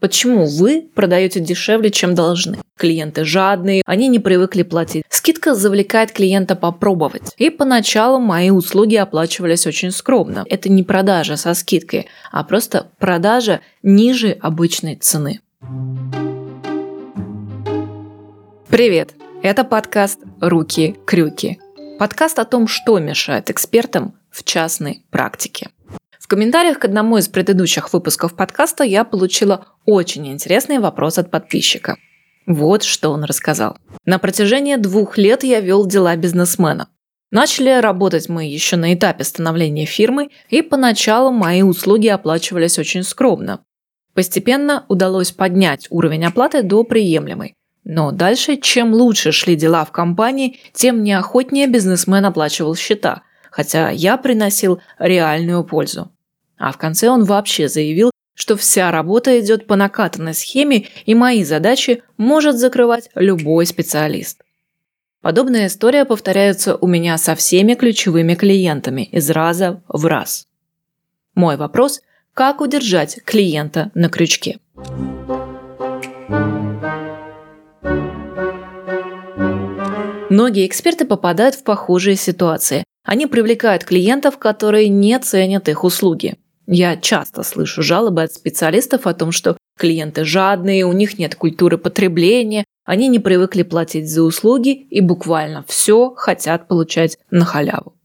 Почему вы продаете дешевле, чем должны? Клиенты жадные, они не привыкли платить. Скидка завлекает клиента попробовать. И поначалу мои услуги оплачивались очень скромно. Это не продажа со скидкой, а просто продажа ниже обычной цены. Привет! Это подкаст «Руки-крюки». Подкаст о том, что мешает экспертам в частной практике комментариях к одному из предыдущих выпусков подкаста я получила очень интересный вопрос от подписчика. Вот что он рассказал. На протяжении двух лет я вел дела бизнесмена. Начали работать мы еще на этапе становления фирмы, и поначалу мои услуги оплачивались очень скромно. Постепенно удалось поднять уровень оплаты до приемлемой. Но дальше, чем лучше шли дела в компании, тем неохотнее бизнесмен оплачивал счета, хотя я приносил реальную пользу. А в конце он вообще заявил, что вся работа идет по накатанной схеме и мои задачи может закрывать любой специалист. Подобная история повторяется у меня со всеми ключевыми клиентами из раза в раз. Мой вопрос – как удержать клиента на крючке? Многие эксперты попадают в похожие ситуации. Они привлекают клиентов, которые не ценят их услуги. Я часто слышу жалобы от специалистов о том, что клиенты жадные, у них нет культуры потребления, они не привыкли платить за услуги и буквально все хотят получать на халяву.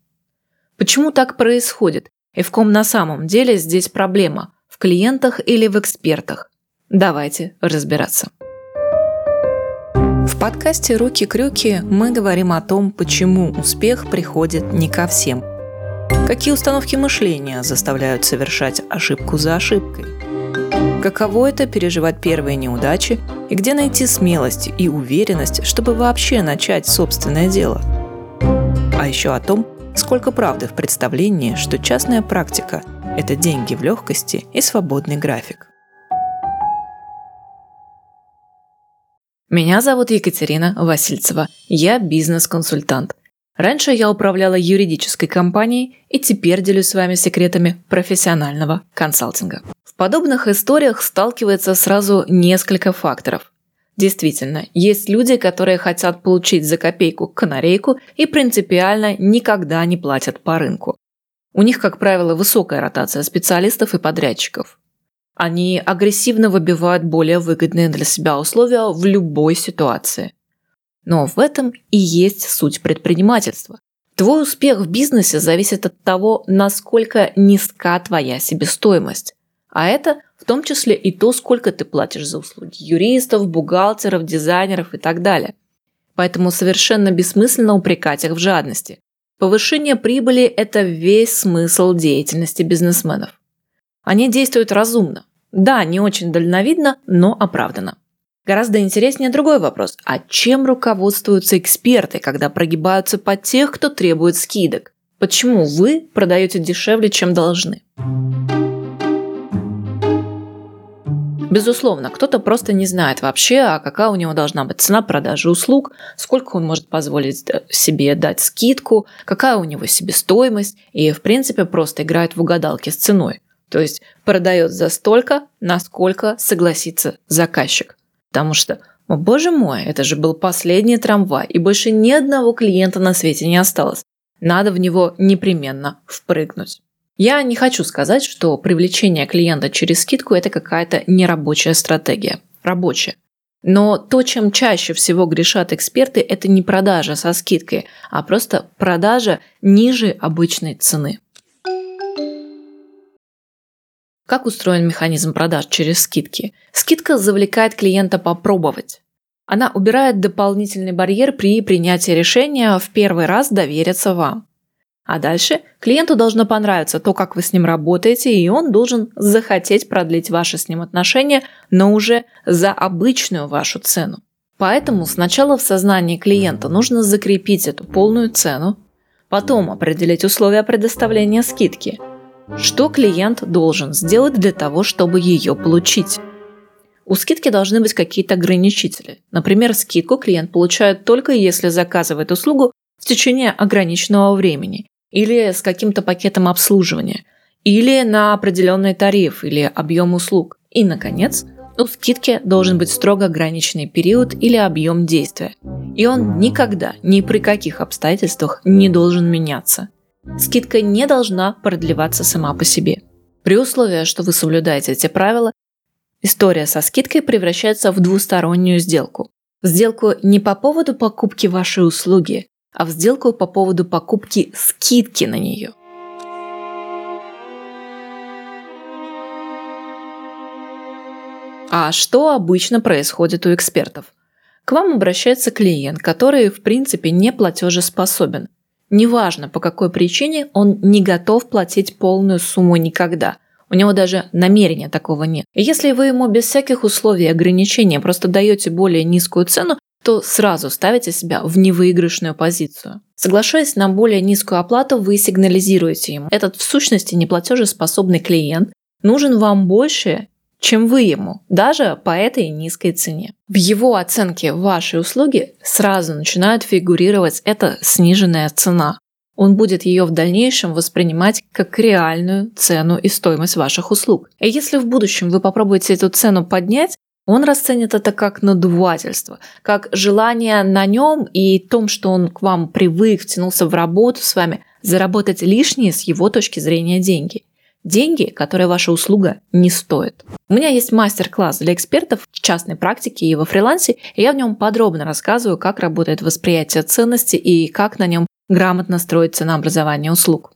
Почему так происходит? И в ком на самом деле здесь проблема? В клиентах или в экспертах? Давайте разбираться. В подкасте «Руки-крюки» мы говорим о том, почему успех приходит не ко всем – Какие установки мышления заставляют совершать ошибку за ошибкой? Каково это переживать первые неудачи и где найти смелость и уверенность, чтобы вообще начать собственное дело? А еще о том, сколько правды в представлении, что частная практика – это деньги в легкости и свободный график. Меня зовут Екатерина Васильцева. Я бизнес-консультант – Раньше я управляла юридической компанией и теперь делюсь с вами секретами профессионального консалтинга. В подобных историях сталкивается сразу несколько факторов. Действительно, есть люди, которые хотят получить за копейку канарейку и принципиально никогда не платят по рынку. У них, как правило, высокая ротация специалистов и подрядчиков. Они агрессивно выбивают более выгодные для себя условия в любой ситуации – но в этом и есть суть предпринимательства. Твой успех в бизнесе зависит от того, насколько низка твоя себестоимость. А это в том числе и то, сколько ты платишь за услуги юристов, бухгалтеров, дизайнеров и так далее. Поэтому совершенно бессмысленно упрекать их в жадности. Повышение прибыли – это весь смысл деятельности бизнесменов. Они действуют разумно. Да, не очень дальновидно, но оправданно. Гораздо интереснее другой вопрос. А чем руководствуются эксперты, когда прогибаются под тех, кто требует скидок? Почему вы продаете дешевле, чем должны? Безусловно, кто-то просто не знает вообще, а какая у него должна быть цена продажи услуг, сколько он может позволить э, себе дать скидку, какая у него себестоимость, и в принципе просто играет в угадалки с ценой. То есть продает за столько, насколько согласится заказчик. Потому что, о боже мой, это же был последний трамвай, и больше ни одного клиента на свете не осталось. Надо в него непременно впрыгнуть. Я не хочу сказать, что привлечение клиента через скидку – это какая-то нерабочая стратегия. Рабочая. Но то, чем чаще всего грешат эксперты, это не продажа со скидкой, а просто продажа ниже обычной цены. Как устроен механизм продаж через скидки? Скидка завлекает клиента попробовать. Она убирает дополнительный барьер при принятии решения в первый раз довериться вам. А дальше клиенту должно понравиться то, как вы с ним работаете, и он должен захотеть продлить ваши с ним отношения, но уже за обычную вашу цену. Поэтому сначала в сознании клиента нужно закрепить эту полную цену, потом определить условия предоставления скидки – что клиент должен сделать для того, чтобы ее получить? У скидки должны быть какие-то ограничители. Например, скидку клиент получает только если заказывает услугу в течение ограниченного времени или с каким-то пакетом обслуживания, или на определенный тариф или объем услуг. И, наконец, У скидки должен быть строго ограниченный период или объем действия, и он никогда, ни при каких обстоятельствах не должен меняться. Скидка не должна продлеваться сама по себе. При условии, что вы соблюдаете эти правила, история со скидкой превращается в двустороннюю сделку. В сделку не по поводу покупки вашей услуги, а в сделку по поводу покупки скидки на нее – А что обычно происходит у экспертов? К вам обращается клиент, который в принципе не платежеспособен. Неважно, по какой причине он не готов платить полную сумму никогда. У него даже намерения такого нет. И если вы ему без всяких условий и ограничений просто даете более низкую цену, то сразу ставите себя в невыигрышную позицию. Соглашаясь на более низкую оплату, вы сигнализируете ему. Этот в сущности неплатежеспособный клиент нужен вам больше, чем вы ему, даже по этой низкой цене. В его оценке вашей услуги сразу начинает фигурировать эта сниженная цена. Он будет ее в дальнейшем воспринимать как реальную цену и стоимость ваших услуг. И если в будущем вы попробуете эту цену поднять, он расценит это как надувательство, как желание на нем и том, что он к вам привык, втянулся в работу с вами, заработать лишние с его точки зрения деньги – деньги, которые ваша услуга не стоит. У меня есть мастер-класс для экспертов в частной практике и во фрилансе, и я в нем подробно рассказываю, как работает восприятие ценности и как на нем грамотно строить ценообразование услуг.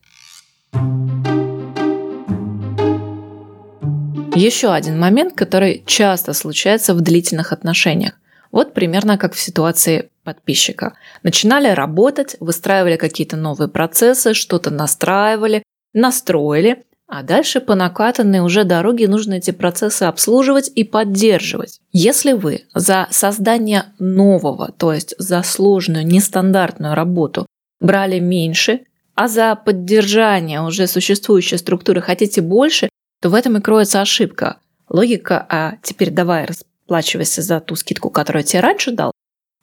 Еще один момент, который часто случается в длительных отношениях. Вот примерно как в ситуации подписчика. Начинали работать, выстраивали какие-то новые процессы, что-то настраивали, настроили, а дальше по накатанной уже дороге нужно эти процессы обслуживать и поддерживать. Если вы за создание нового, то есть за сложную, нестандартную работу брали меньше, а за поддержание уже существующей структуры хотите больше, то в этом и кроется ошибка. Логика «а теперь давай расплачивайся за ту скидку, которую я тебе раньше дал»,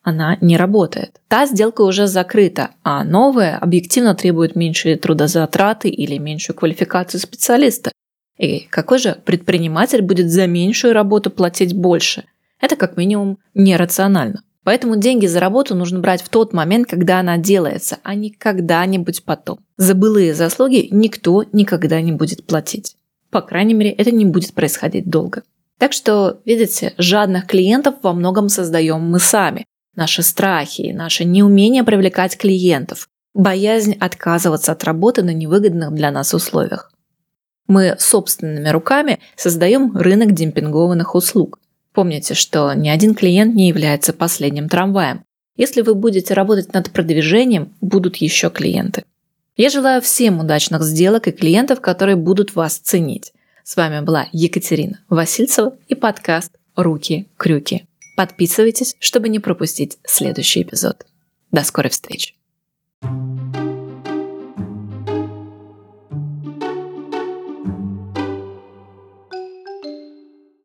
она не работает. Та сделка уже закрыта, а новая объективно требует меньшие трудозатраты или меньшую квалификацию специалиста. И какой же предприниматель будет за меньшую работу платить больше? Это как минимум нерационально. Поэтому деньги за работу нужно брать в тот момент, когда она делается, а не когда-нибудь потом. За былые заслуги никто никогда не будет платить. По крайней мере, это не будет происходить долго. Так что, видите, жадных клиентов во многом создаем мы сами наши страхи, наше неумение привлекать клиентов, боязнь отказываться от работы на невыгодных для нас условиях. Мы собственными руками создаем рынок демпингованных услуг. Помните, что ни один клиент не является последним трамваем. Если вы будете работать над продвижением, будут еще клиенты. Я желаю всем удачных сделок и клиентов, которые будут вас ценить. С вами была Екатерина Васильцева и подкаст «Руки-крюки». Подписывайтесь, чтобы не пропустить следующий эпизод. До скорой встречи! thank you